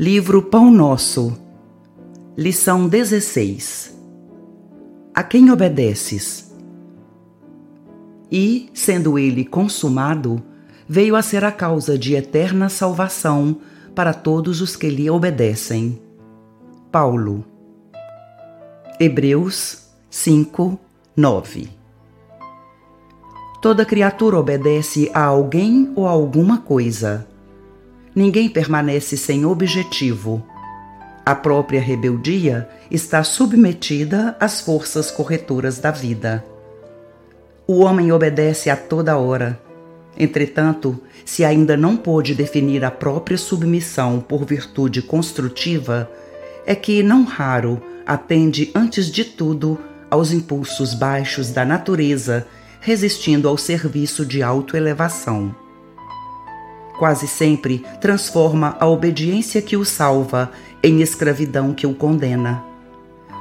Livro Pão Nosso, Lição 16 A quem obedeces? E, sendo ele consumado, veio a ser a causa de eterna salvação para todos os que lhe obedecem. Paulo. Hebreus 5, 9 Toda criatura obedece a alguém ou a alguma coisa ninguém permanece sem objetivo. A própria rebeldia está submetida às forças corretoras da vida. O homem obedece a toda hora. Entretanto, se ainda não pôde definir a própria submissão por virtude construtiva, é que, não raro, atende antes de tudo aos impulsos baixos da natureza, resistindo ao serviço de autoelevação quase sempre transforma a obediência que o salva em escravidão que o condena.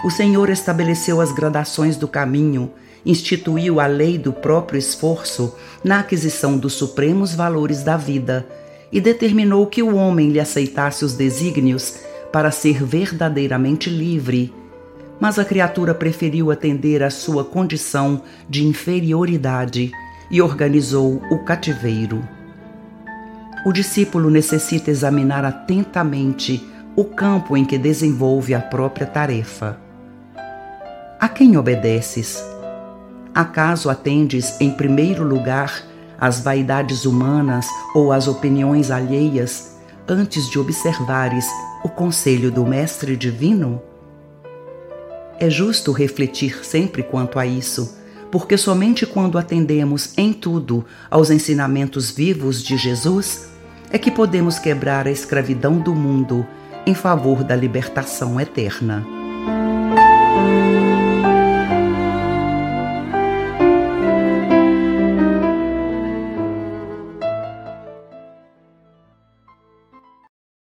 O Senhor estabeleceu as gradações do caminho, instituiu a lei do próprio esforço na aquisição dos supremos valores da vida e determinou que o homem lhe aceitasse os desígnios para ser verdadeiramente livre. Mas a criatura preferiu atender à sua condição de inferioridade e organizou o cativeiro o discípulo necessita examinar atentamente o campo em que desenvolve a própria tarefa. A quem obedeces? Acaso atendes em primeiro lugar às vaidades humanas ou às opiniões alheias antes de observares o conselho do Mestre Divino? É justo refletir sempre quanto a isso, porque somente quando atendemos em tudo aos ensinamentos vivos de Jesus é que podemos quebrar a escravidão do mundo em favor da libertação eterna.